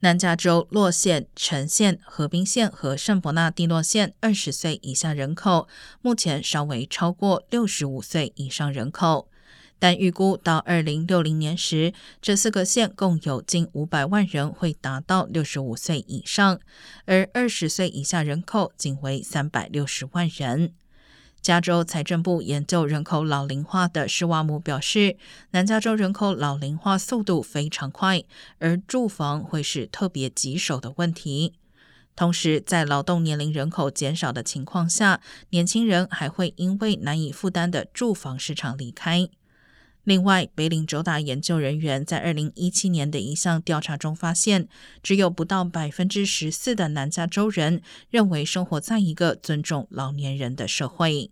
南加州洛县、城县、河滨县和圣伯纳蒂诺县二十岁以下人口目前稍微超过六十五岁以上人口，但预估到二零六零年时，这四个县共有近五百万人会达到六十五岁以上，而二十岁以下人口仅为三百六十万人。加州财政部研究人口老龄化的施瓦姆表示，南加州人口老龄化速度非常快，而住房会是特别棘手的问题。同时，在劳动年龄人口减少的情况下，年轻人还会因为难以负担的住房市场离开。另外，北领州大研究人员在二零一七年的一项调查中发现，只有不到百分之十四的南加州人认为生活在一个尊重老年人的社会。